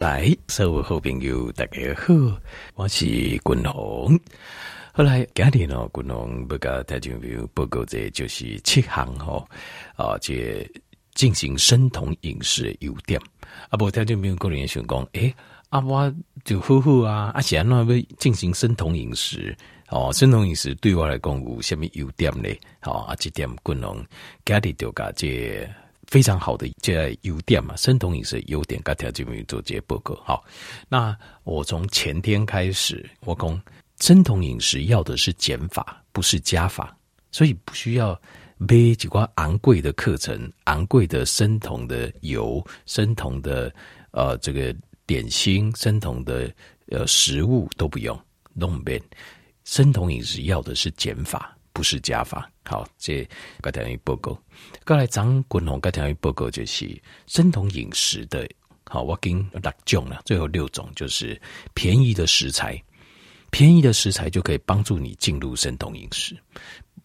来，所有好朋友大家好，我是君鸿。后来今天呢，君鸿不跟大家报告这就是七项吼啊，这进行生酮饮食的优点。啊，不，大家没有个人想讲，诶，啊，我就好好啊，啊，现在要进行生酮饮食哦，生酮饮食对我来讲有什么优点呢？好啊，这点君鸿今天就讲这。非常好的这优点嘛，生酮饮食优点，刚才就没有做这些报告。好，那我从前天开始，我讲生酮饮食要的是减法，不是加法，所以不需要背几块昂贵的课程、昂贵的生酮的油、生酮的呃这个点心、生酮的呃食物都不用弄变。生酮饮食要的是减法。不是加法，好，这个条一报告。刚来张君鸿个条一报告就是生酮饮食的，好，我跟六种了，最后六种就是便宜的食材，便宜的食材就可以帮助你进入生酮饮食。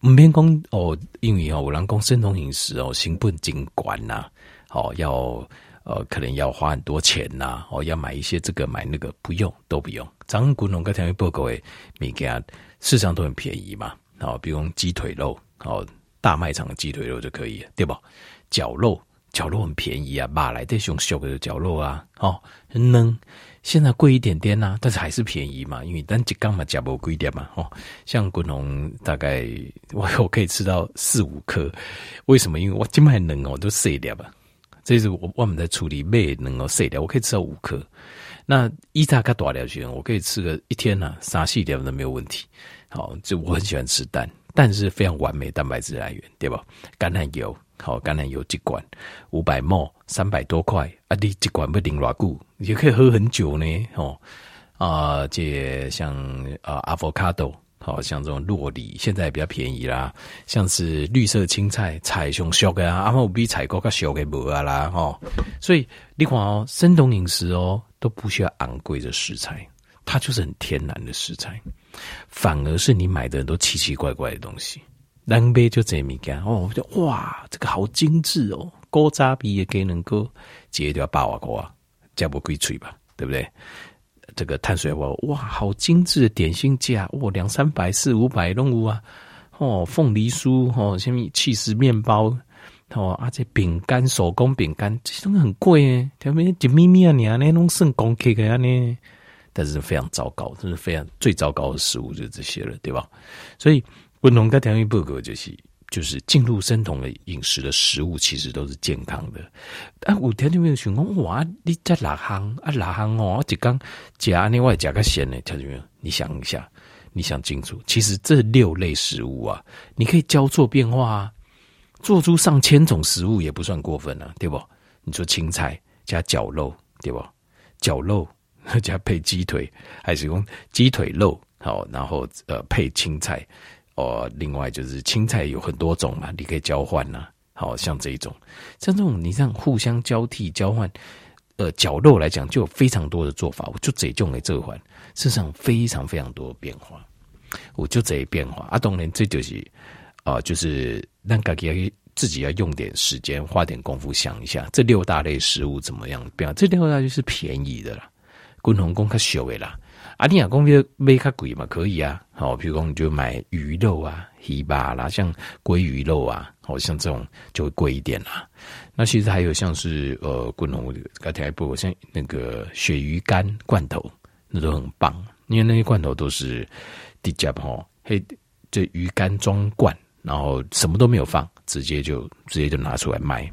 唔免讲哦，因为哦，有人讲生酮饮食哦，成本真高呐，哦，要呃，可能要花很多钱呐，哦，要买一些这个买那个，不用都不用。张君鸿个条一报告诶，物件市场都很便宜嘛。好，比如鸡腿肉，好，大卖场的鸡腿肉就可以，对吧？绞肉，绞肉很便宜啊，马来的熊小的绞肉啊，哦，嫩，现在贵一点点呐、啊，但是还是便宜嘛，因为单只缸嘛，价不贵点嘛，哦，像滚龙大概我 我可以吃到四五颗，为什么？因为我今麦能哦都碎掉吧，这是我我们在处理胃能够碎掉，我可以吃到五颗。那一大概多少钱？我可以吃个一天呐、啊，三四点都没有问题。好，就我很喜欢吃蛋，蛋是非常完美蛋白质来源，对吧？橄榄油，好，橄榄油一罐五百 ml，三百多块啊！你一罐不顶偌久，你可以喝很久呢。哦啊，这像啊，avocado，好像这种洛梨，现在也比较便宜啦。像是绿色青菜，菜上熟的啊，阿妈比菜更加熟的无啊啦，哦。所以你看哦，生酮饮食哦，都不需要昂贵的食材。它就是很天然的食材，反而是你买的很多奇奇怪怪的东西。南北就这么干哦，我觉得哇，这个好精致哦，高渣比也给能够解掉八瓦锅，加不贵脆吧，对不对？这个碳水化哇，好精致的点心架，哇，两三百四五百弄五啊，哦，凤梨酥哦，什么起司面包哦，啊这饼干手工饼干这些东西很贵诶，他们一咪咪啊，你啊那种手工 cake 啊呢。但是非常糟糕，真是非常最糟糕的食物就是这些了，对吧？所以温龙跟条一报告就是，就是进入生酮的饮食的食物，其实都是健康的。啊，有条件没有想讲哇，你在哪行啊？哪行哦？一刚加另外加个咸呢？条件没有？你想一下，你想清楚，其实这六类食物啊，你可以交错变化啊，做出上千种食物也不算过分啊，对不？你说青菜加绞肉，对不？绞肉。加配鸡腿，还是用鸡腿肉好，然后呃配青菜哦。另外就是青菜有很多种嘛，你可以交换呐。好像这一种，像这种你这样互相交替交换，呃，绞肉来讲就有非常多的做法。我就这种的这环，事实上非常非常多的变化。我就这变化啊，当然这就是啊、呃，就是让大家自己要用点时间，花点功夫想一下，这六大类食物怎么样变？这六大就是便宜的啦。滚红公较俗的啦，啊，你亚公要买较贵嘛，可以啊。好，比如讲你就买鱼肉啊、鱼吧啦，像鲑鱼肉啊，好像这种就会贵一点啦。那其实还有像是呃，滚红刚才不像那个鳕鱼干罐头，那都很棒，因为那些罐头都是低价吼，嘿，这鱼干装罐，然后什么都没有放，直接就直接就拿出来卖。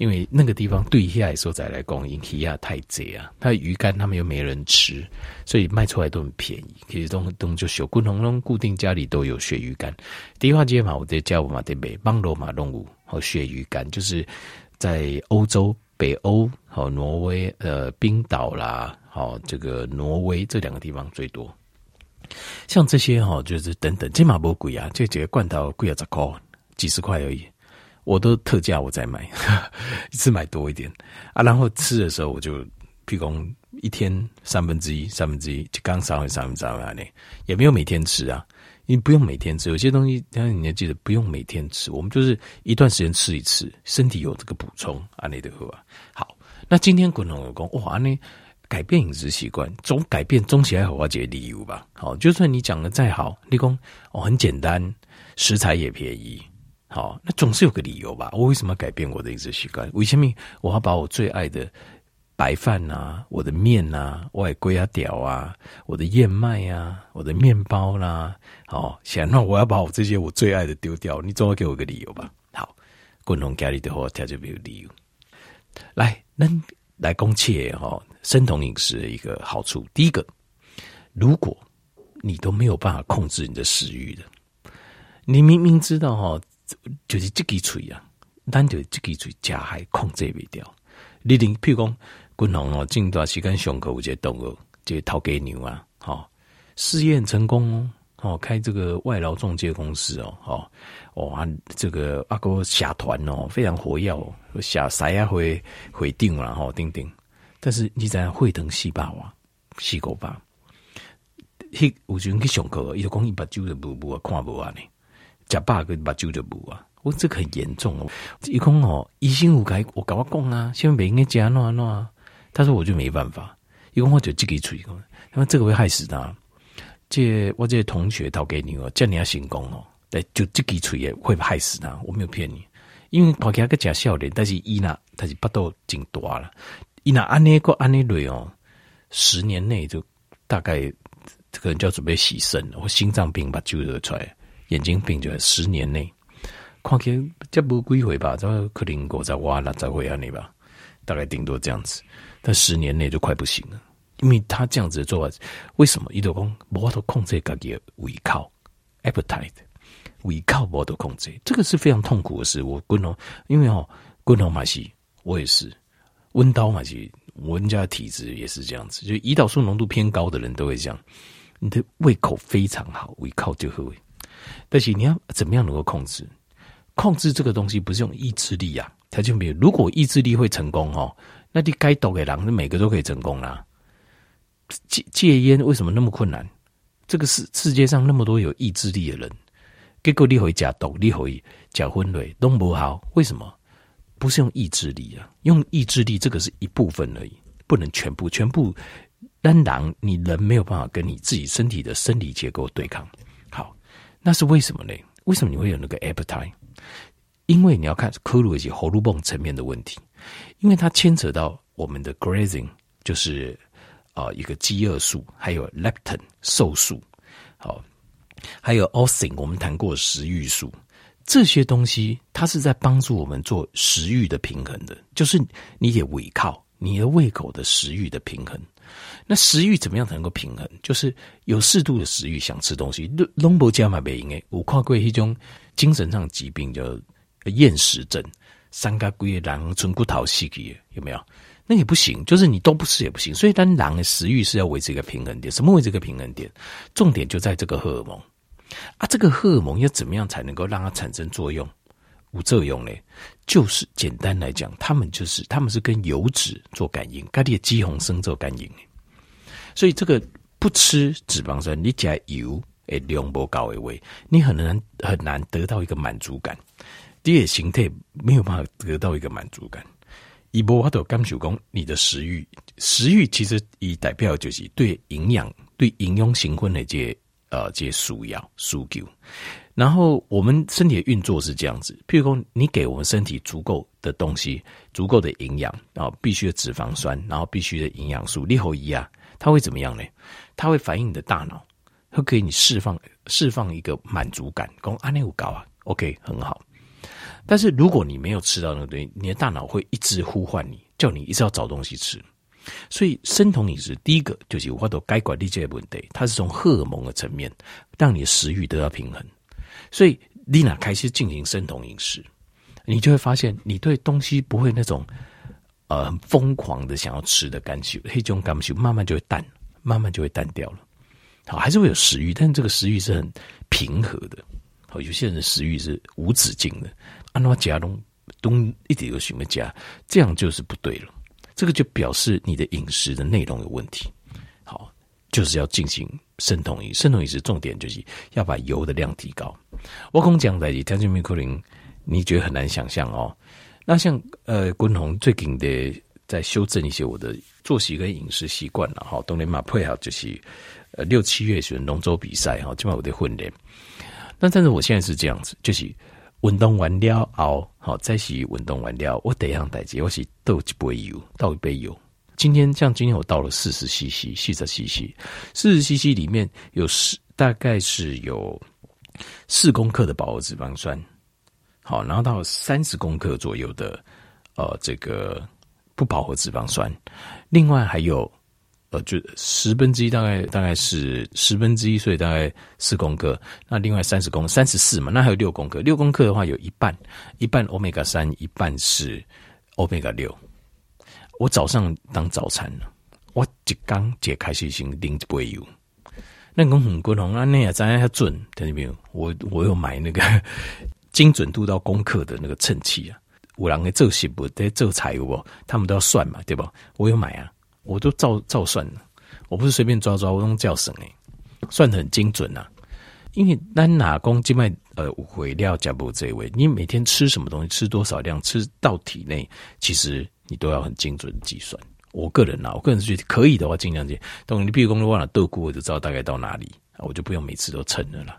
因为那个地方对下来说再来供应，鱼啊太贼啊，它鱼干他们又没人吃，所以卖出来都很便宜。其实东东就小滚龙龙固定家里都有鳕鱼干。第一话街嘛，我在家我嘛在北邦罗马动物和鳕鱼干，就是在欧洲北欧和挪威呃冰岛啦，好这个挪威这两个地方最多。像这些哈，就是等等，这嘛不贵啊，这几个罐头贵啊十块，几十块而已。我都特价我再买，一次买多一点啊，然后吃的时候我就，譬如一天三分之一，三分之一就刚三分三分之一，也没有每天吃啊，你不用每天吃，有些东西，但是你要记得不用每天吃，我们就是一段时间吃一次，身体有这个补充啊，你的喝。好，那今天滚龙有讲哇，那改变饮食习惯，总改变总起来好，我解理由吧。好，就算你讲的再好，立功哦，很简单，食材也便宜，好，那总是有个理由吧。我为什么要改变我的饮食习惯？为什么我要把我最爱的白饭啊，我的面啊，我爱龟啊屌啊，我的燕麦啊，我的面包啦、啊，好，想那我要把我这些我最爱的丢掉，你总要给我个理由吧。好，共同家里的话，他就没有理由。来，那。来攻切哈，生酮饮食的一个好处。第一个，如果你都没有办法控制你的食欲的，你明明知道哈，就是这个嘴啊，咱就这个嘴加还控制不掉。你连譬如讲，滚红哦，近段时间上课有些动物，这个头家牛啊，好试验成功哦，哦，开这个外劳中介公司哦，哦，哇，这个阿哥下团哦，非常活跃哦。下啥呀会会定了哈，定定。但是你在会等细胞啊，细胞吧。迄有时阵去上课，伊就讲伊目睭就无无啊，看无啊呢。食饱个目睭就无啊，我这个很严重哦。伊讲哦，医生有该我跟我讲啊，先别应该加喏喏。他说我就没办法，伊讲我就自己处理，因为这个会害死他。这我这同学倒给你哦，叫你要成功哦，对，就自己处理会害死他，我没有骗你。因为看起来个假笑脸，但是伊那他是巴肚真大了。伊那安尼个安尼类哦，十年内就大概这个人就要准备牺牲了，或心脏病把揪得出来，眼睛病就十年内看起来这不几回吧？这可能过在挖了再回安尼吧，大概顶多这样子。但十年内就快不行了，因为他这样子的做法，为什么？伊都讲无法度控制自己的胃口 appetite。胃口无得控制，这个是非常痛苦的事。我滚龙，因为哦，滚龙马西，我也是温刀马西，我们家的体质也是这样子，就胰岛素浓度偏高的人都会这样。你的胃口非常好，胃口就会。但是你要怎么样能够控制？控制这个东西不是用意志力啊，他就没有。如果意志力会成功哦，那你该抖给狼，每个都可以成功啦。戒戒烟为什么那么困难？这个世世界上那么多有意志力的人。结果你会假毒，你会假昏雷，都不好。为什么？不是用意志力啊，用意志力这个是一部分而已，不能全部。全部当然，你人没有办法跟你自己身体的生理结构对抗。那是为什么呢？为什么你会有那个 appetite？因为你要看科鲁以及喉咙泵层面的问题，因为它牵扯到我们的 grazing，就是啊、呃、一个饥饿素，还有 leptin 瘦素。好。还有 auxin 我们谈过食欲素，这些东西它是在帮助我们做食欲的平衡的，就是你得胃口，你的胃口的食欲的平衡。那食欲怎么样才能够平衡？就是有适度的食欲，想吃东西。拢无加嘛，袂用诶。有看过一种精神上疾病叫厌食症，三个龟狼存骨头死去，有没有？那也不行，就是你都不吃也不行。所以，当狼的食欲是要维持一个平衡点。什么维持一个平衡点？重点就在这个荷尔蒙。啊，这个荷尔蒙要怎么样才能够让它产生作用？无作用呢？就是简单来讲，他们就是他们是跟油脂做感应，跟你的肌红生做感应。所以这个不吃脂肪酸，你加油诶，量不高的位，你很难很难得到一个满足感。第二形态没有办法得到一个满足感。一波我都感受讲，你的食欲，食欲其实以代表就是对营养、对营养成分的这些。呃，这些需要需求，然后我们身体的运作是这样子。譬如说，你给我们身体足够的东西，足够的营养，然后必须的脂肪酸，然后必须的营养素，立后一啊，它会怎么样呢？它会反映你的大脑，会给你释放释放一个满足感，讲安内有高啊，OK，很好。但是如果你没有吃到那个东西，你的大脑会一直呼唤你，叫你一直要找东西吃。所以生酮饮食第一个就是我都该管理这些问题，它是从荷尔蒙的层面让你的食欲得到平衡。所以丽娜开始进行生酮饮食，你就会发现你对东西不会那种呃疯狂的想要吃的感觉，黑种感觉慢慢就会淡，慢慢就会淡掉了。好，还是会有食欲，但这个食欲是很平和的。好，有些人的食欲是无止境的，按照加东东一点有什么加，这样就是不对了。这个就表示你的饮食的内容有问题，好，就是要进行生酮饮食。生酮饮食重点就是要把油的量提高。我刚讲在条件米克林，你觉得很难想象哦。那像呃，滚红最近的在修正一些我的作息跟饮食习惯了哈，冬天嘛配合就是呃六七月选龙舟比赛哈，基本上我得训练。那但是我现在是这样子，就是运动完了后，好再是运动完了，我第一样代志，我是倒一杯油，倒一杯油。今天像今天我倒了四十 CC，四十 CC，四十 CC 里面有四，大概是有四公克的饱和脂肪酸，好，然后到三十公克左右的呃这个不饱和脂肪酸，另外还有呃就十分之一，大概大概是十分之一，所以大概四公克，那另外三十公三十四嘛，那还有六公克，六公克的话有一半一半欧米伽三，一半是欧米伽六。我早上当早餐了，我一刚解开始先拎一杯油。那讲很贵哦，啊，那也咱要准，听见没有？我我有买那个 精准度到功课的那个称器啊。有人在做食物，在做财务？他们都要算嘛，对吧？我有买啊，我都照照算的。我不是随便抓抓，我用叫省诶，算得很精准啊。因为咱哪公静脉呃毁料加不这一位，你每天吃什么东西，吃多少量，吃到体内，其实。你都要很精准计算。我个人啊，我个人是觉得可以的话，尽量减。等你比如说忘了豆菇，我就知道大概到哪里，我就不用每次都称了啦。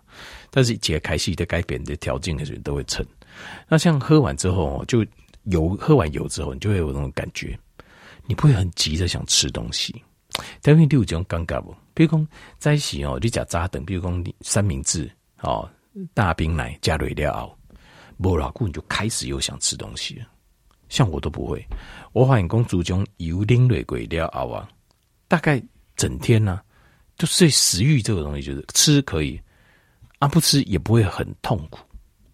但是解开系的改变的条件的时候都会称。那像喝完之后，就油喝完油之后，你就会有那种感觉，你不会很急着想吃东西。但是你有这种尴尬不？比如说在一起哦，你假扎等，比如说三明治哦，大冰奶加瑞料，不老顾你就开始又想吃东西了。像我都不会，我发现公主中油淋累鬼料熬啊，大概整天呢、就是食欲这个东西，就是吃可以，啊不吃也不会很痛苦，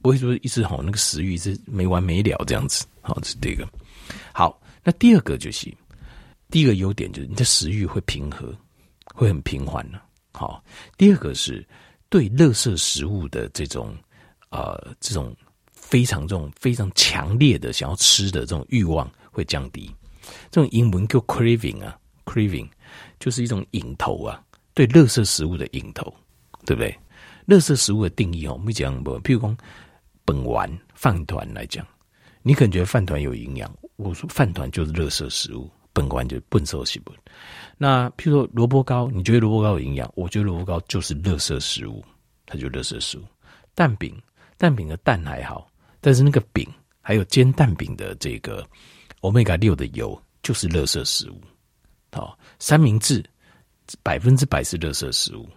不会说一直吼那个食欲是没完没了这样子，好，这是第一个。好，那第二个就是，第一个优点就是你的食欲会平和，会很平缓了。好，第二个是对垃圾食物的这种呃这种。非常这种非常强烈的想要吃的这种欲望会降低，这种英文叫 craving 啊，craving 就是一种瘾头啊，对垃圾食物的瘾头，对不对？垃圾食物的定义哦，我们讲不，譬如讲本丸饭团来讲，你可能觉得饭团有营养，我说饭团就是垃圾食物，本丸就笨手西不。那譬如说萝卜糕，你觉得萝卜糕有营养，我觉得萝卜糕就是垃圾食物，它就垃圾食物。蛋饼，蛋饼的蛋还好。但是那个饼，还有煎蛋饼的这个欧米伽六的油，就是垃圾食物。好，三明治百分之百是垃圾食物。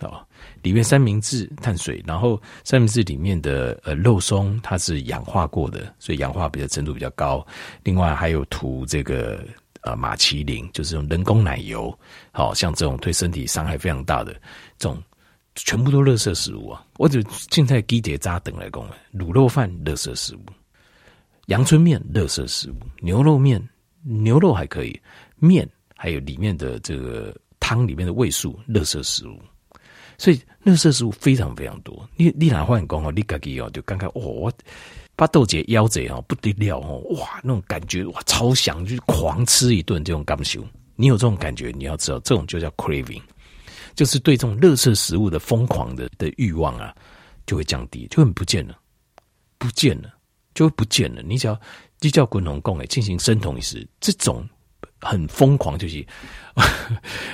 好，里面三明治碳水，然后三明治里面的呃肉松，它是氧化过的，所以氧化比较程度比较高。另外还有涂这个呃马其林，就是用人工奶油。好像这种对身体伤害非常大的这种。全部都垃圾食物啊！我就现在鸡碟渣等来讲，卤肉饭垃圾食物，阳春面垃圾食物，牛肉面牛肉还可以，面还有里面的这个汤里面的味素垃圾食物，所以垃圾食物非常非常多。你你哪换讲哦，你自己哦就刚刚哦，我把豆姐腰子哦不得了哦，哇那种感觉哇超想去狂吃一顿这种感受，你有这种感觉，你要知道这种就叫 craving。就是对这种垃圾食物的疯狂的的欲望啊，就会降低，就很不见了，不见了，就会不见了。你只要就叫滚筒供诶进行生酮饮食，这种很疯狂，就是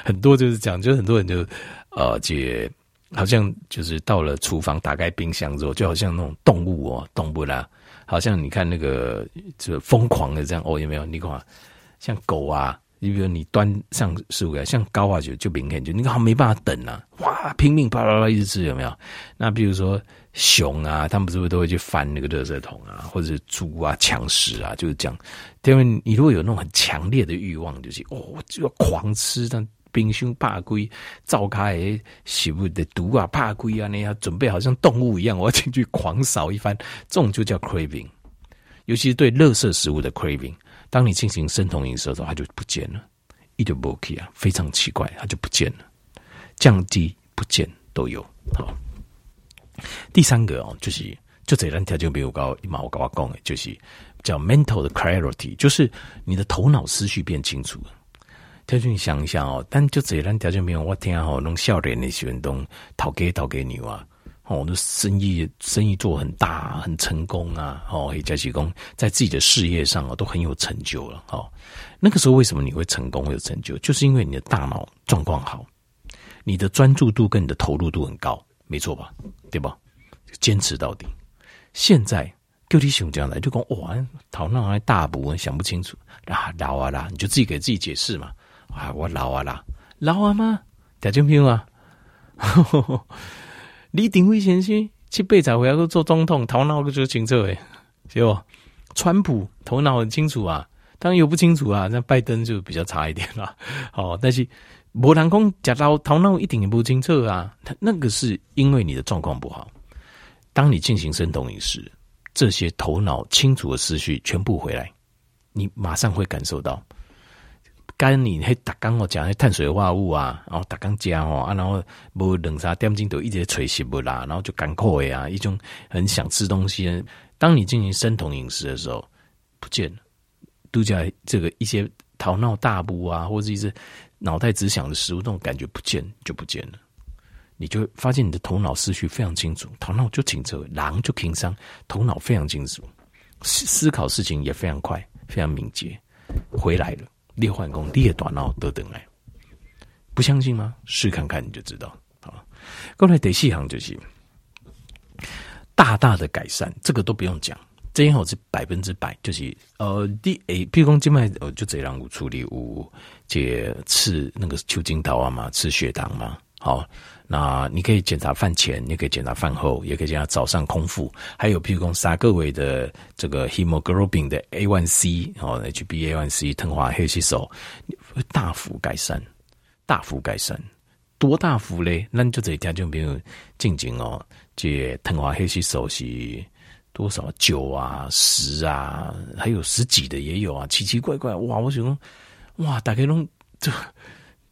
很多就是讲，就很多人就呃，就好像就是到了厨房打开冰箱之后，就好像那种动物哦，动物啦，好像你看那个就疯狂的这样哦，有没有？你看像狗啊。你比如你端上食物来，像高啊就就明显就你好没办法等啊，哇拼命啪啦啦一直吃有没有？那比如说熊啊，他们是不是都会去翻那个垃圾桶啊，或者是猪啊抢食啊，就是这样。因为你如果有那种很强烈的欲望，就是哦就要狂吃，像冰箱怕龟照开食物的毒啊怕龟啊，那样准备好像动物一样，我要进去狂扫一番，这种就叫 craving，尤其是对垃圾食物的 craving。当你进行生酮饮食的时候，它就不见了，一点不 OK 啊，非常奇怪，它就不见了，降低不见都有。好，第三个哦，就是就这两条就比较高，一毛我跟我讲的，就是叫 mental 的 clarity，就是你的头脑思绪变清楚了。条件你想一想哦，但就这两条就没有我听好弄笑脸的运动，讨给讨给你啊。哦，那生意生意做很大，很成功啊，哦，加起功在自己的事业上啊都很有成就了，哦，那个时候为什么你会成功会有成就？就是因为你的大脑状况好，你的专注度跟你的投入度很高，没错吧？对吧？坚持到底。现在就你想这样来，就讲哇，头脑还大补，想不清楚啊，老啊啦，你就自己给自己解释嘛，啊，我老啊啦，老啊吗？听清楚吗？李登辉先生七八十岁还做总统，头脑可就清楚诶，是不？川普头脑很清楚啊，当然有不清楚啊，那拜登就比较差一点了。好，但是没人讲假到头脑一点也不清楚啊，他那个是因为你的状况不好。当你进行生酮饮食，这些头脑清楚的思绪全部回来，你马上会感受到。干你迄逐工我讲迄碳水化合物啊，然后逐工加哦啊，然后无两三点钟都一直吹食物啦，然后就干渴的啊，一种很想吃东西。当你进行生酮饮食的时候，不见了，度假这个一些头脑大补啊，或者一些脑袋只想着食物，这种感觉不见就不见了。你就发现你的头脑思绪非常清楚，头脑就清楚，狼就平商，头脑非常清楚，思思考事情也非常快，非常敏捷，回来了。列换工，列短脑得等来，不相信吗？试看看你就知道。好，过来第四行就是大大的改善，这个都不用讲，这一行是百分之百，就是呃，第诶，譬如讲今麦呃，就这样有处理有解吃那个秋金桃啊嘛，吃血糖嘛，好。那你可以检查饭前，你可以检查饭后，也可以检查早上空腹，还有譬如说三个月的这个 hemoglobin 的 A1C 哦，HbA1c 藤化黑吸手会大幅改善，大幅改善，多大幅嘞？那你就这一条就没有进行哦，这藤化黑吸手是多少九啊十啊，还有十几的也有啊，奇奇怪怪哇！我想哇，大概拢这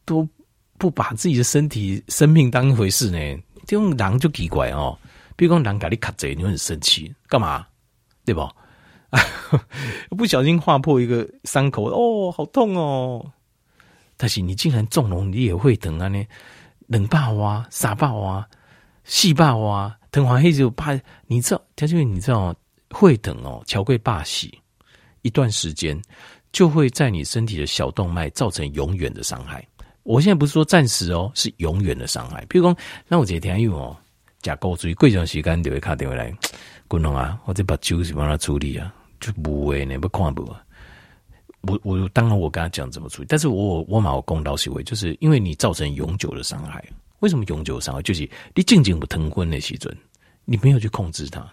都。不把自己的身体生命当一回事呢？这种人就奇怪哦。比如说人给你卡贼，你会很生气，干嘛？对吧？不小心划破一个伤口，哦，好痛哦！但是你竟然纵容，你也会疼啊？呢，冷爆啊，傻爆啊，细爆啊，疼完黑就怕。你知道，他就你知道，会疼哦，乔贵霸喜一段时间，就会在你身体的小动脉造成永远的伤害。我现在不是说暂时哦，是永远的伤害。比如说，那我这天有哦，甲高注意贵长时间就会卡电话来，滚龙啊，我这把酒是帮他处理啊，就不会呢，不看不。我我当然我跟他讲怎么处理，但是我我马我公道是为，就是因为你造成永久的伤害。为什么永久伤害？就是你静静不腾婚的时阵，你没有去控制它。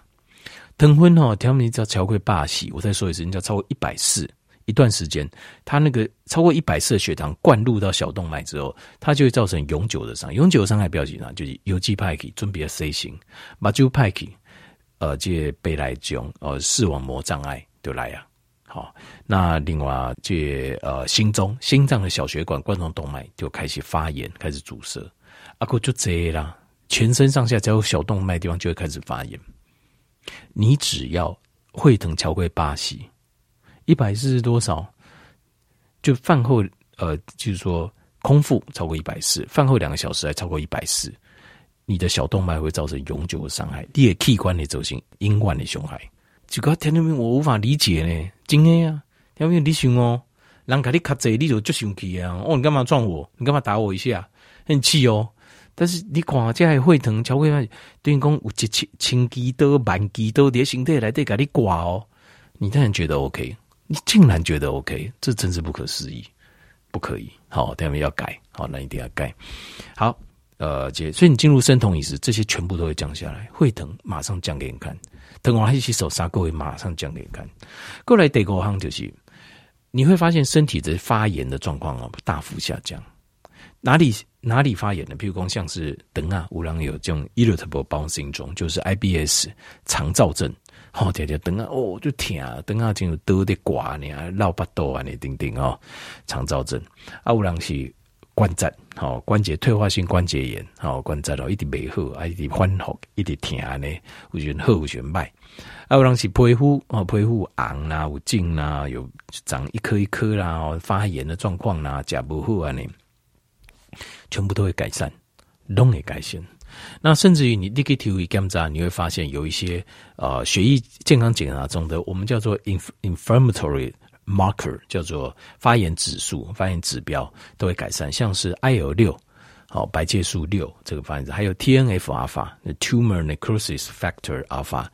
腾婚哦，他们叫乔贵霸喜，我再说一次，你叫超过一百四。一段时间，它那个超过一百次的血糖灌入到小动脉之后，它就会造成永久的伤。永久的伤害不要紧啊，就是有机派克准备的 C 型，马丘派克，呃，这贝来种呃视网膜障碍就来呀。好，那另外这呃心中心脏的小血管冠状动脉就开始发炎，开始阻塞，啊，个就这啦，全身上下只要有小动脉地方就会开始发炎。你只要会疼乔贵巴西。一百四是多少？就饭后呃，就是说空腹超过一百四，饭后两个小时还超过一百四，你的小动脉会造成永久的伤害，你的器官的走形，永远的伤害。这个听到没？我无法理解呢，真的啊！听到没？你想哦，人家你卡贼，你就就生气啊！哦，你干嘛撞我？你干嘛打我一下？很气哦！但是你看这还会疼，超过等于讲有一千千几多万几多的身体来对给你挂哦，你当然觉得 OK。你竟然觉得 OK，这真是不可思议，不可以。好，待会要改，好，那一定要改。好，呃，姐，所以你进入生酮饮食，这些全部都会降下来，会疼，马上降给你看。等我一起手刹，各位马上降给你看。过来第五项就是，你会发现身体的发炎的状况哦，大幅下降。哪里哪里发炎呢？譬如说像是等啊，五郎有这种 irritable bowel syndrome，就是 IBS 肠躁症。好，天天等啊，哦，就疼啊，等啊，就多的刮呢，绕巴肚啊，你叮叮哦，肠燥症啊，有人是关节，好关节退化性关节炎，好关节咯，一直未好，啊，一直反复，一直疼呢，有时好有时坏。啊，有人是皮肤哦，皮肤红啦，有肿啦，有长一颗一颗啦，发炎的状况啦，食不好啊，呢，全部都会改善，拢会改善。那甚至于你 negative 检查，你会发现有一些呃血液健康检查中的我们叫做 inflammatory marker，叫做发炎指数、发炎指标都会改善，像是 IL 六，好白介素六这个发炎指，还有 TNF alpha，tumor necrosis factor alpha，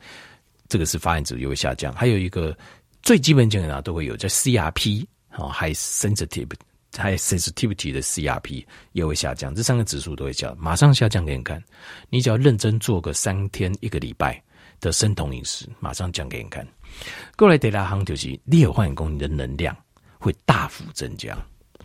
这个是发炎指数又会下降，还有一个最基本检查都会有叫 CRP，好 high sensitive。它 sensitivity 的 CRP 也会下降，这三个指数都会降，马上下降给你看。你只要认真做个三天一个礼拜的生酮饮食，马上降给你看。过来第二行就是，你有换工，你的能量会大幅增加，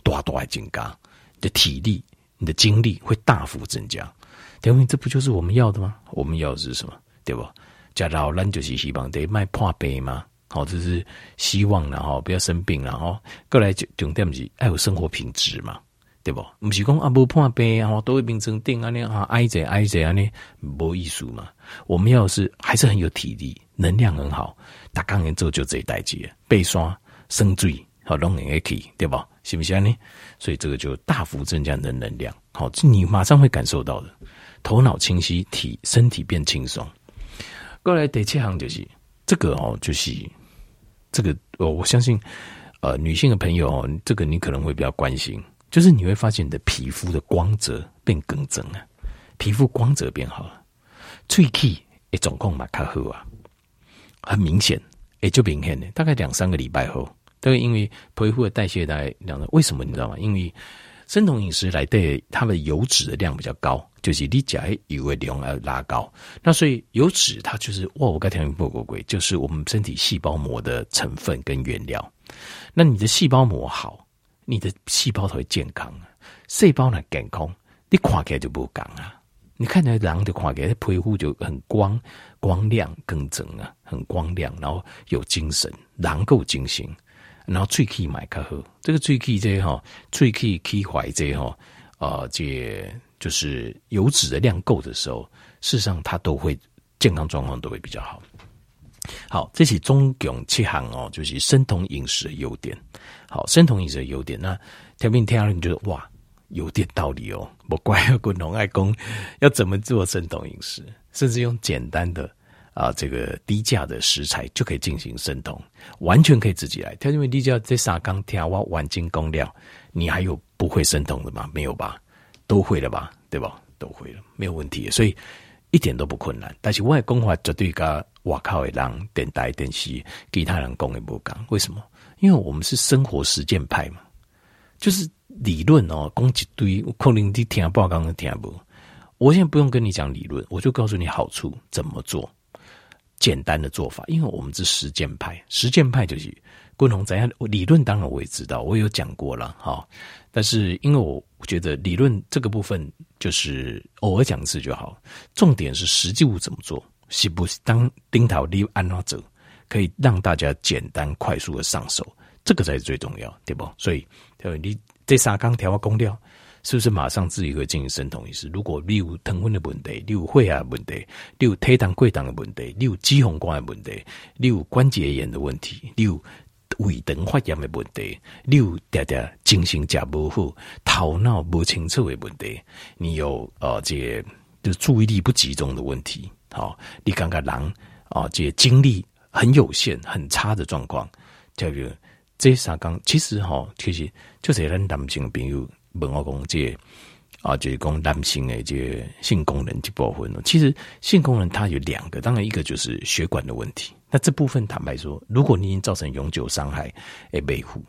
大大增加，你的体力、你的精力会大幅增加。等于这不就是我们要的吗？我们要的是什么？对不？加老人就是希望得卖破杯吗？好，这是希望然后不要生病然后过来就重点是爱有生活品质嘛，对不？不是讲啊不破病啊，都会变成定啊那啊挨着挨着啊那没意思嘛。我们要是还是很有体力，能量很好，打钢人之后就这一代机，背刷生醉好龙人也可以，对吧？是不是呢？所以这个就大幅增加你的能量，好，你马上会感受到的，头脑清晰，体身体变轻松。过来第七行就是这个哦，就是。这个我我相信，呃，女性的朋友哦，这个你可能会比较关心，就是你会发现你的皮肤的光泽变更正啊，皮肤光泽变好了，喙齿也总共嘛卡好啊，很明显，也就明显的，大概两三个礼拜后，大概因为皮肤的代谢大概两，为什么你知道吗？因为生酮饮食来对它的油脂的量比较高。就是你加油的量要拉高，那所以油脂它就是哇，我刚才讲过鬼，就是我们身体细胞膜的成分跟原料。那你的细胞膜好，你的细胞才会健康啊。细胞呢健康，你看起来就不刚啊。你看起来人的看起来皮肤就很光光亮更正啊，很光亮，然后有精神，人够精神，然后最可以买较好。这个喙齿这哈，喙齿齿怀这哈，啊这。就是油脂的量够的时候，事实上它都会健康状况都会比较好。好，这是中共七行哦，就是生酮饮食的优点。好，生酮饮食的优点，那听不听了你觉得哇，有点道理哦。不怪滚龙爱公要怎么做生酮饮食，甚至用简单的啊这个低价的食材就可以进行生酮，完全可以自己来。他因为低价这三缸天哇万斤公料，你还有不会生酮的吗？没有吧？都会了吧，对吧？都会了，没有问题，所以一点都不困难。但是我的讲话绝对跟外口的人电台电视其他人讲的不讲。为什么？因为我们是生活实践派嘛，就是理论哦，讲一堆，可能你听不刚刚听不。我现在不用跟你讲理论，我就告诉你好处怎么做，简单的做法。因为我们是实践派，实践派就是共同怎样。理论当然我也知道，我有讲过了哈。但是因为我。我觉得理论这个部分就是偶尔讲一次就好，重点是实际物怎么做，是不是当领导力安拉者，可以让大家简单快速的上手，这个才是最重要，对不？所以，你这三缸调好工料，是不是马上自己会进行生酮饮食？如果你有糖分的问题，你有血压问题，你有体糖过重的问题，你有脂肪肝的问题，你有关节炎的问题，你有。胃肠发炎的问题，你有点点精神食不好，头脑不清楚的问题，你有呃这个就注意力不集中的问题，好、哦，你感觉人啊、哦，这个精力很有限、很差的状况，叫做这三讲，其实哈、其实就是咱男性朋友问我讲这个。啊，就是讲男性的这个性功能这部分，其实性功能它有两个，当然一个就是血管的问题。那这部分坦白说，如果你已经造成永久伤害，诶，维护。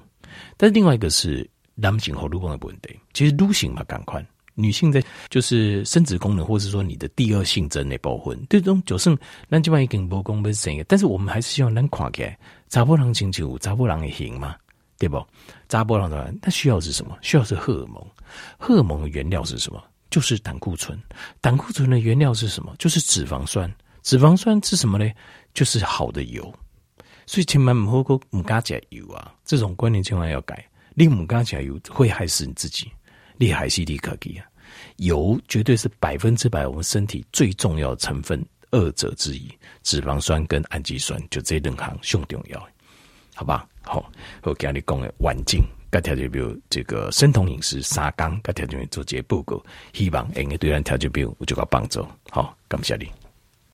但是另外一个是男性和女性的问题，其实女性嘛，赶快，女性的就是生殖功能，或是说你的第二性征的部分，这种就算咱这边已经无讲不生，但是我们还是希望能看起来查甫人亲像查甫人的行嘛。对不？扎波浪的，它需要是什么？需要是荷尔蒙。荷尔蒙的原料是什么？就是胆固醇。胆固醇的原料是什么？就是脂肪酸。脂肪酸是什么呢？就是好的油。所以千万不好唔加加油啊！这种观念千万要改。你唔加加油会害死你自己，你害死你自己啊！油绝对是百分之百我们身体最重要的成分二者之一。脂肪酸跟氨基酸就这两行最重要，好吧？好，我今日讲的环境甲条件表这个生酮饮食三纲，甲条件做这个报告，希望能够对咱条件表有这个帮助。好，感谢你。